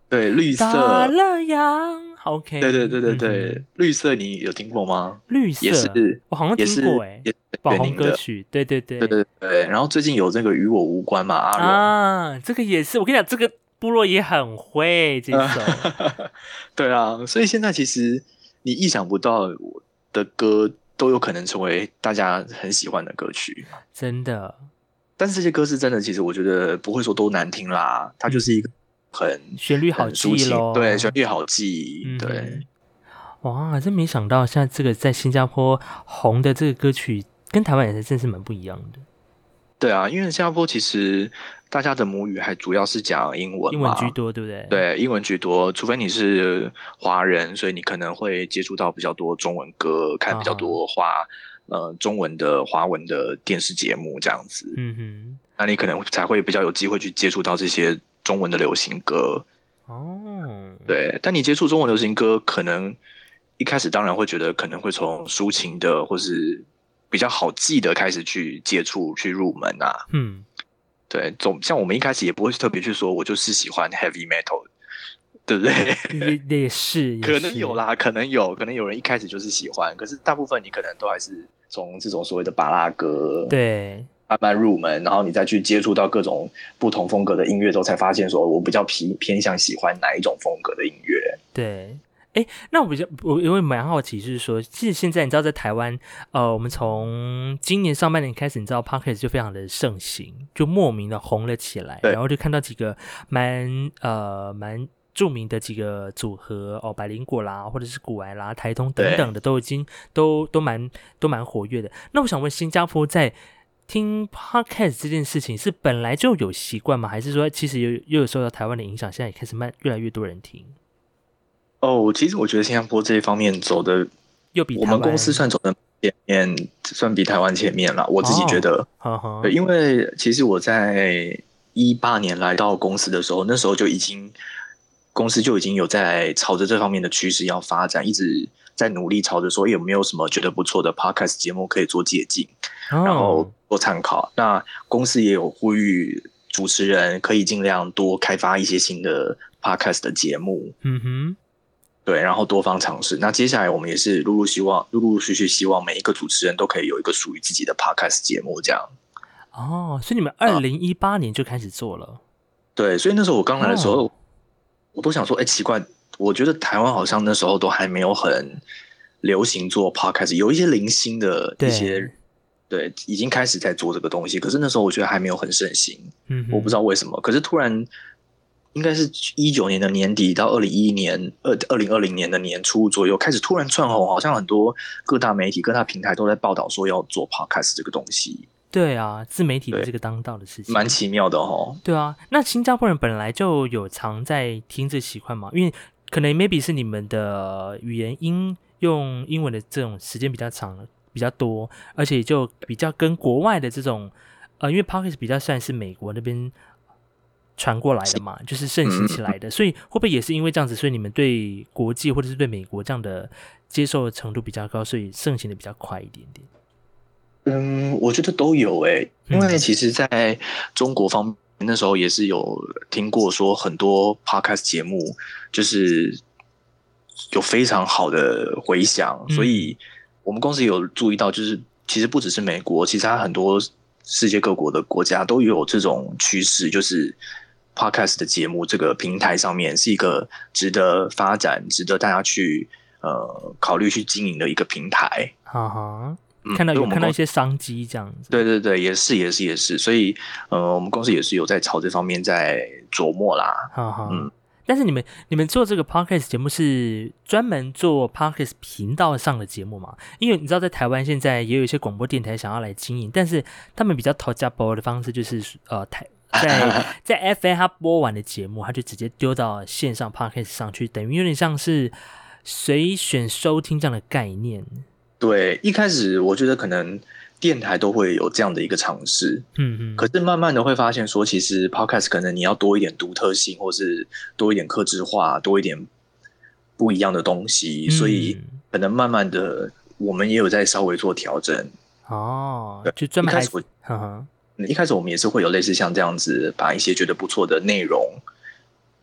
对，绿色，打了烊。OK，对对对对对，嗯绿色你有听过吗？哼绿色也是，我好像也是听过哎，网红歌曲，对对对对对对，然后最近有这个与我无关嘛，阿，啊，这个也是，我跟你讲，这个部落也很会这首，对啊，所以现在其实你意想不到的歌都有可能成为大家很喜欢的歌曲，真的。但是这些歌是真的，其实我觉得不会说都难听啦，它就是一个很旋律好记咯，对，旋律好记，嗯对。哇，真没想到，现在这个在新加坡红的这个歌曲，跟台湾也是真是蛮不一样的。对啊，因为新加坡其实大家的母语还主要是讲英文嘛，英文居多，对不对？，对，英文居多，除非你是华人，所以你可能会接触到比较多中文歌，看比较多华、呃中文的华文的电视节目这样子，嗯哼那你可能才会比较有机会去接触到这些中文的流行歌。哦，对，但你接触中文流行歌，可能一开始当然会觉得可能会从抒情的或是比较好记的开始去接触去入门啊。嗯，对，总像我们一开始也不会特别去说，我就是喜欢 heavy metal，对不对？也也是，可能有啦，可能有，可能有人一开始就是喜欢，可是大部分你可能都还是从这种所谓的巴拉格，对，慢慢入门，然后你再去接触到各种不同风格的音乐之后，才发现说我比较偏偏向喜欢哪一种风格的音乐。对，哎，那我比较我因为蛮好奇，就是说，其实现在你知道，在台湾，呃，我们从今年上半年开始，你知道 p o c k e t 就非常的盛行，就莫名的红了起来，然后就看到几个蛮呃蛮。著名的几个组合哦，百灵果啦，或者是古癌啦、台通等等的，都已经都都蛮都蛮活跃的。那我想问，新加坡在听 podcast 这件事情是本来就有习惯吗？还是说其实有又有受到台湾的影响，现在也开始慢越来越多人听？哦，其实我觉得新加坡这一方面走的，又比我们公司算走的前面，算比台湾前面了。我自己觉得，因为其实我在一八年来到公司的时候，那时候就已经公司就已经有在朝着这方面的趋势要发展，一直在努力朝着说有没有什么觉得不错的 podcast 节目可以做借鉴，然后哦做参考。那公司也有呼吁主持人可以尽量多开发一些新的 podcast 的节目，嗯哼，对，然后多方尝试。那接下来我们也是陆陆希望陆陆续续希望每一个主持人都可以有一个属于自己的 podcast 节目，这样。哦，所以你们二零一八年就开始做了，对，所以那时候我刚来的时候，哦我都想说，哎，奇怪，我觉得台湾好像那时候都还没有很流行做 podcast，有一些零星的对一些，对，已经开始在做这个东西，可是那时候我觉得还没有很盛行，嗯，我不知道为什么。可是突然，应该是一九年的年底到二零一一年、二二零二零年的年初左右，开始突然窜红，好像很多各大媒体、各大平台都在报道说要做 podcast 这个东西，对啊，自媒体的对这个当道的事情，蛮奇妙的哦。对啊。那新加坡人本来就有常在听这习惯嘛，因为可能 maybe 是你们的语言英用英文的这种时间比较长比较多，而且就比较跟国外的这种呃，因为 p o c k e t 比较算是美国那边传过来的嘛，就是盛行起来的，所以会不会也是因为这样子，所以你们对国际或者是对美国这样的接受程度比较高，所以盛行的比较快一点点？嗯，我觉得都有诶、因为嗯其实在中国方面，那时候也是有听过说很多 podcast 节目就是有非常好的回响，嗯。所以我们公司有注意到，就是其实不只是美国，其实它很多世界各国的国家都有这种趋势，就是 podcast 的节目这个平台上面是一个值得发展、值得大家去呃考虑去经营的一个平台。哈哈，嗯看到有看到一些商机这样子。对对对，也是也是也是，所以呃，我们公司也是有在朝这方面在琢磨啦。哈哈，嗯但是你们你们做这个 podcast 节目是专门做 podcast 频道上的节目吗？因为你知道，在台湾现在也有一些广播电台想要来经营，但是他们比较讨价包的方式就是呃台。在在 FM 他播完的节目，他就直接丢到线上 podcast 上去，等于有点像是随选收听这样的概念。对，一开始我觉得可能电台都会有这样的一个尝试，嗯嗯，可是慢慢的会发现说，其实 podcast 可能你要多一点独特性，或是多一点克制化，多一点不一样的东西，所以嗯可能慢慢的我们也有在稍微做调整。哦，就专门开始一开始我们也是会有类似像这样子，把一些觉得不错的内容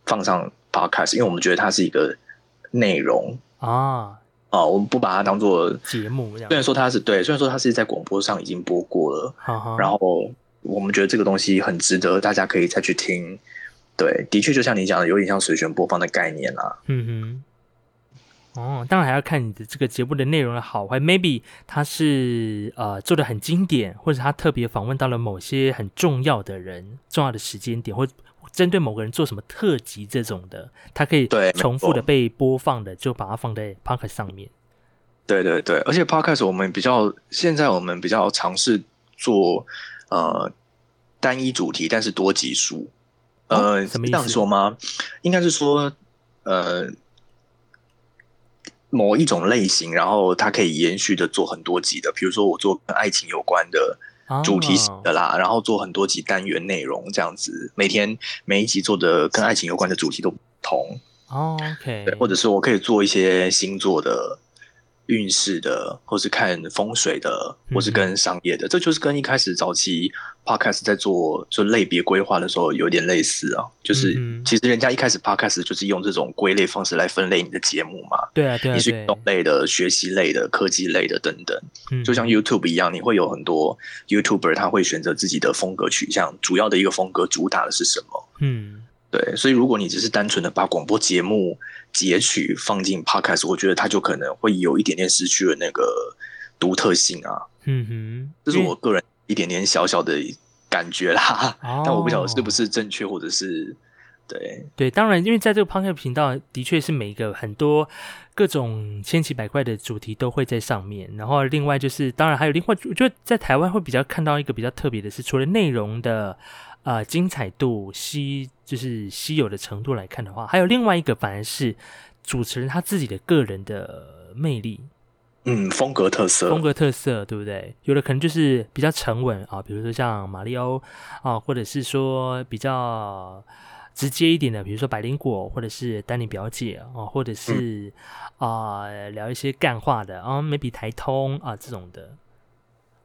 放上 podcast，因为我们觉得它是一个内容啊，啊，我们不把它当做，节目这样虽，然说它是对，虽然说它是在广播上已经播过了，然后我们觉得这个东西很值得大家可以再去听。对，的确就像你讲的，有点像随选播放的概念啦。嗯哼，哦，当然还要看你的这个节目的内容的好坏，maybe 它是呃做的很经典，或者他特别访问到了某些很重要的人、重要的时间点，或针对某个人做什么特辑这种的，它可以对重复的被播放的，就把它放在 p o c k e t 上面。对对对，而且 podcast 我们比较现在我们比较尝试做呃单一主题，但是多集数。哦呃，什么意思这样说吗？应该是说呃某一种类型，然后它可以延续的做很多集的，比如说我做跟爱情有关的。主题型的哦啦，然后做很多集单元内容这样子，每天每一集做的跟爱情有关的主题都不同，哦，OK，对，或者是我可以做一些星座的运势的，或是看风水的，或是跟商业的，这就是跟一开始早期 podcast 在做就类别规划的时候有点类似啊。就是其实人家一开始 podcast 就是用这种归类方式来分类你的节目嘛。对啊，对啊，你是运动类的、学习类的、科技类的等等。就像 YouTube 一样，你会有很多 YouTuber 他会选择自己的风格取向，主要的一个风格主打的是什么？嗯。对，所以如果你只是单纯的把广播节目截取放进 podcast，我觉得它就可能会有一点点失去了那个独特性啊。嗯哼，这是我个人一点点小小的感觉啦。但我不晓得是不是正确，或者是对对。当然，因为在这个 podcast 频道，的确是每一个很多各种千奇百怪的主题都会在上面。然后另外就是，当然还有另外，我觉得在台湾会比较看到一个比较特别的是，除了内容的。啊，精彩度稀就是稀有的程度来看的话，还有另外一个，反而是主持人他自己的个人的魅力，嗯，风格特色，风格特色，对不对？有的可能就是比较沉稳啊，比如说像马里欧啊，或者是说比较直接一点的，比如说百灵果，或者是丹尼表姐啊，或者是啊聊一些干话的啊，maybe 台通啊这种的。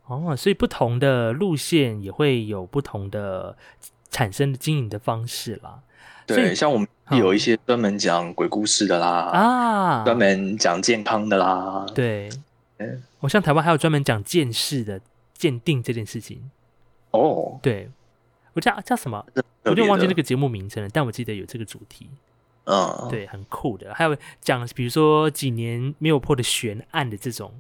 哦，所以不同的路线也会有不同的产生的经营的方式啦。对，像我们有一些专门讲鬼故事的啦，啊，专门讲健康的啦。对，嗯，我像台湾还有专门讲鉴识的鉴定这件事情。哦，对，我叫叫什么？我有点忘记那个节目名称了，但我记得有这个主题。嗯，对，很酷的。还有讲，比如说几年没有破的悬案的这种。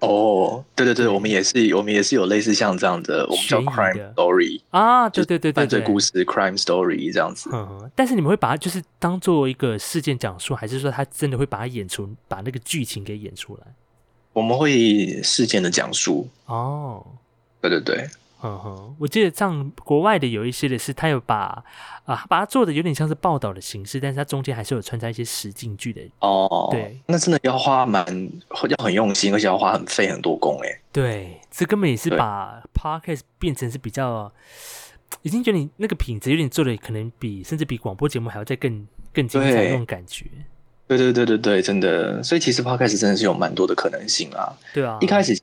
哦，对对对，我们也是，我们也是有类似像这样的，我们叫 crime story 啊，对对对对，犯罪故事 crime story 这样子。嗯，但是你们会把它就是当做一个事件讲述，还是说他真的会把它演出，把那个剧情给演出来？我们会事件的讲述。哦，对对对。嗯哼，我记得像国外的有一些的是，他有把啊把它做的有点像是报道的形式，但是它中间还是有穿插一些实景剧的哦。对，那真的要花蛮要很用心，而且要花很费很多工哎。对，这根本也是把 podcast 变成是比较，已经觉得你那个品质有点做的可能比甚至比广播节目还要再更更精彩那种感觉。对对对对对，真的，所以其实 podcast 真的是有蛮多的可能性啊。对啊，一开始。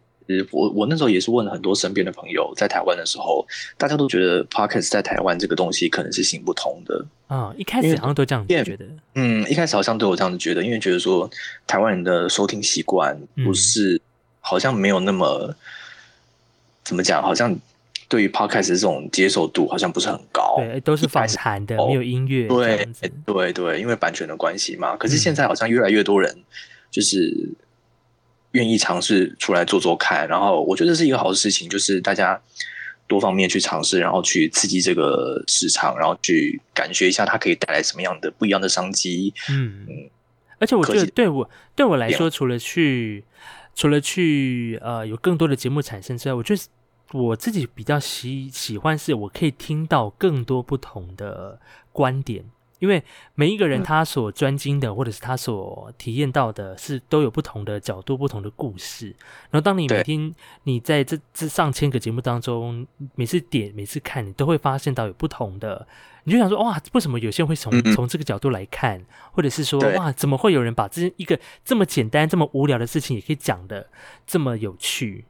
我我那时候也是问了很多身边的朋友，在台湾的时候，大家都觉得 podcast 在台湾这个东西可能是行不通的啊。一开始好像都这样觉得，嗯，一开始好像都有这样子觉得，因为觉得说台湾人的收听习惯不是好像没有那么怎么讲，好像对于 podcast 这种接受度好像不是很高，对，都是反弹的，没有音乐，对对对，因为版权的关系嘛。可是现在好像越来越多人就是。愿意尝试出来做做看，然后我觉得是一个好的事情，就是大家多方面去尝试，然后去刺激这个市场，然后去感觉一下它可以带来什么样的不一样的商机。嗯嗯，而且我觉得对我对我来说，除了去除了去呃有更多的节目产生之外，我觉得我自己比较喜喜欢是我可以听到更多不同的观点。因为每一个人他所专精的，或者是他所体验到的，是都有不同的角度、不同的故事。然后，当你每天你在这这上千个节目当中，每次点、每次看，你都会发现到有不同的。你就想说，哇，为什么有些人会从从这个角度来看，或者是说，哇，怎么会有人把这一个这么简单、这么无聊的事情，也可以讲的这么有趣？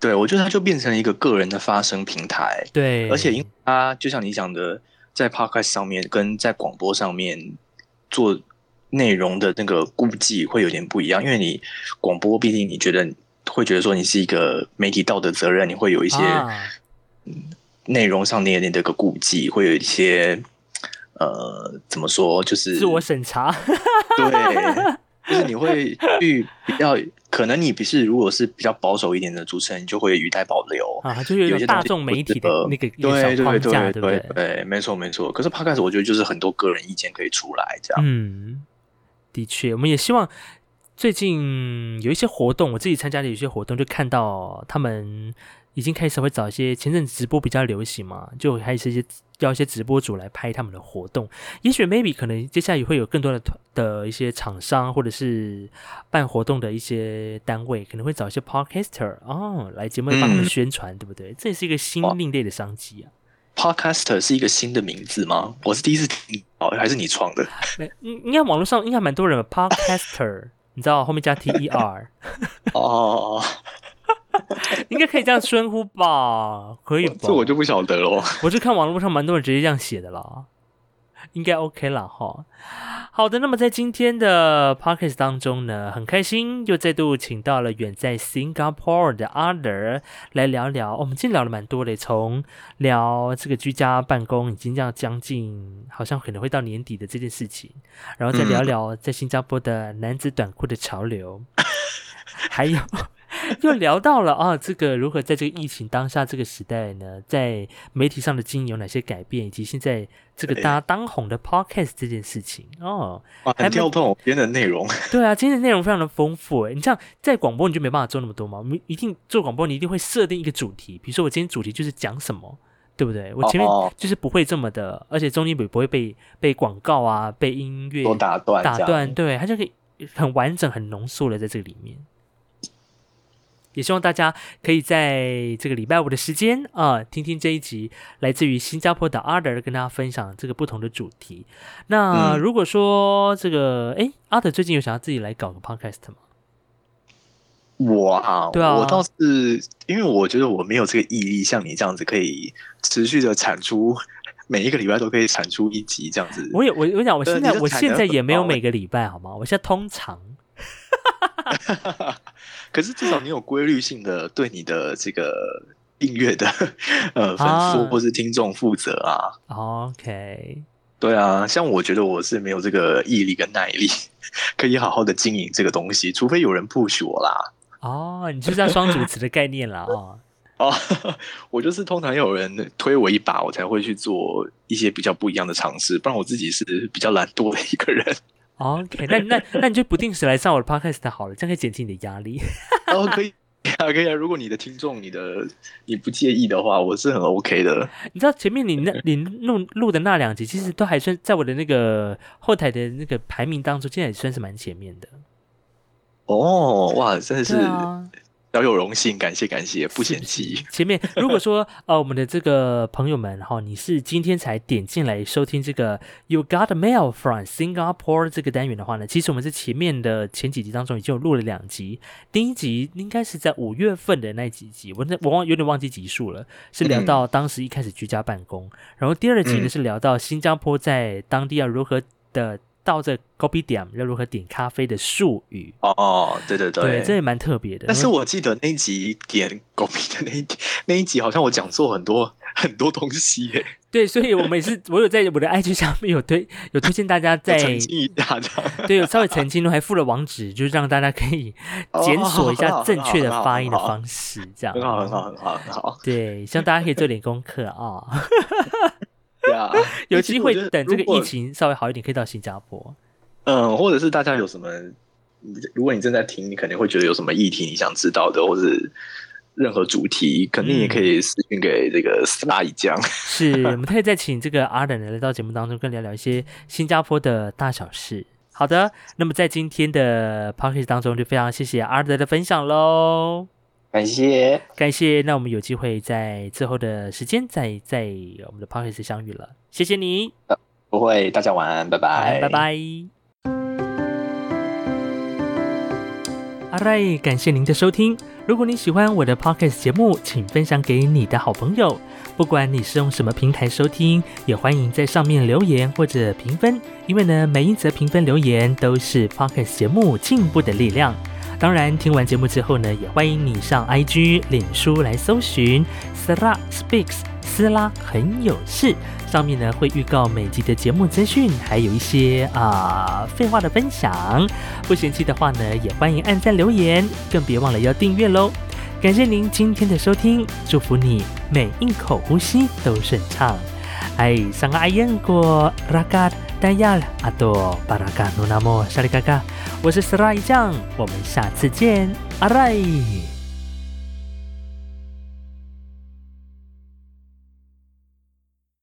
对，我觉得它就变成了一个个人的发声平台。对，而且因为它就像你讲的。在 podcast 上面跟在广播上面做内容的那个估计会有点不一样，因为你广播毕竟你觉得会觉得说你是一个媒体道德责任，你会有一些内容上面的那个顾忌，会有一些呃怎么说就是自我审查，对。就是你会去比较，可能你不是如果是比较保守一点的主持人，你就会语带保留啊，就是有些大众媒体的那个对对对对对，没错没错。可是 Podcast 我觉得就是很多个人意见可以出来这样。嗯，的确，我们也希望最近有一些活动，我自己参加的有些活动，就看到他们。已经开始会找一些前阵直播比较流行嘛，就开始一些叫一些直播主来拍他们的活动。也许 maybe 可能接下来也会有更多的团的一些厂商或者是办活动的一些单位，可能会找一些 podcaster 哦来节目帮他们宣传，对不对？这也是一个新另类的商机啊。podcaster 是一个新的名字吗？我是第一次听哦，还是你创的？应应该网络上应该蛮多人 podcaster。你知道后面加 T E R，哦，应该可以这样称呼吧？可以吧？这我就不晓得喽。我就看网络上蛮多人直接这样写的啦，应该 OK 啦哈。好的，那么在今天的 podcast 当中呢，很开心又再度请到了远在 Singapore 的 Other 来聊聊。我们今天聊了蛮多的，从聊这个居家办公已经要将近，好像可能会到年底的这件事情，然后再聊聊在新加坡的男子短裤的潮流，还有。又聊到了啊，这个如何在这个疫情当下这个时代呢，在媒体上的经营有哪些改变，以及现在这个大家当红的 podcast 这件事情哦，很跳动今天的内容。对啊，今天的内容非常的丰富诶。你像在广播你就没办法做那么多嘛，我们一定做广播你一定会设定一个主题，比如说我今天主题就是讲什么，对不对？我前面就是不会这么的，而且中间也不会被被广告啊、被音乐打断打断，对，它就可以很完整、很浓缩的在这个里面。也希望大家可以在这个礼拜五的时间啊，听听这一集来自于新加坡的阿德跟大家分享这个不同的主题。那如果说这个，哎，阿德最近有想要自己来搞个 podcast 吗？我啊，对啊，我倒是因为我觉得我没有这个毅力，像你这样子可以持续的产出，每一个礼拜都可以产出一集这样子。我也我我想我现在我现在也没有每个礼拜好吗？我现在通常。可是至少你有规律性的对你的这个订阅的 呃粉丝或是听众负责啊。OK，对啊，像我觉得我是没有这个毅力跟耐力，可以好好的经营这个东西，除非有人 push 我啦。哦，你就是双主持的概念啦。哦。哦，我就是通常有人推我一把，我才会去做一些比较不一样的尝试，不然我自己是比较懒惰的一个人。OK，那那那你就不定时来上我的 Podcast 好了，这样可以减轻你的压力。哦，可以啊，可以啊。如果你的听众，你的你不介意的话，我是很 OK 的。你知道前面你那你录录的那两集，其实都还算在我的那个后台的那个排名当中，现在也算是蛮前面的。哦，哇，真的是。要有荣幸，感谢感谢，不嫌弃。前面如果说呃，我们的这个朋友们哈，你是今天才点进来收听这个 You Got Mail from Singapore 这个单元的话呢，其实我们在前面的前几集当中已经有录了两集。第一集应该是在五月份的那几集，我那我忘有点忘记集数了，是聊到当时一开始居家办公。然后第二集呢是聊到新加坡在当地要如何的。到这 copy 点要如何点咖啡的术语哦，对对对，对，这也蛮特别的。但是我记得那一集点 copy 的那一那一集，好像我讲错很多 很多东西耶。对，所以我每次 我有在我的 IG 上面有推有推荐大家在澄清一下的，对，有稍微澄清，还附了网址，就是让大家可以检索一下正确的发音的方式，这样很好很好很好很好。对，希望大家可以做点功课啊。对啊，有机会等这个疫情稍微好一点，可以到新加坡。嗯，或者是大家有什么，如果你正在听，你肯定会觉得有什么议题你想知道的，或是任何主题，肯定也可以私信给这个斯拉一酱。是我们可以再请这个阿等来到节目当中，跟聊聊一些新加坡的大小事。好的，那么在今天的 p o c a s t 当中，就非常谢谢阿德的分享喽。感谢，感谢。那我们有机会在之后的时间再在我们的 podcast 相遇了。谢谢你。不会，大家晚安，拜拜，拜拜。阿瑞，感谢您的收听。如果你喜欢我的 podcast 节目，请分享给你的好朋友。不管你是用什么平台收听，也欢迎在上面留言或者评分，因为呢，每一则评分留言都是 podcast 节目进步的力量。当然，听完节目之后呢，也欢迎你上 IG、脸书来搜寻 Sla Speaks，斯拉很有事。上面呢会预告每集的节目资讯，还有一些啊废话的分享。不嫌弃的话呢，也欢迎按赞留言，更别忘了要订阅喽。感谢您今天的收听，祝福你每一口呼吸都顺畅。哎，上个阿燕过拉嘎。大家阿多巴拉卡努纳莫沙里嘎嘎，我是斯拉一酱，我们下次见，阿来。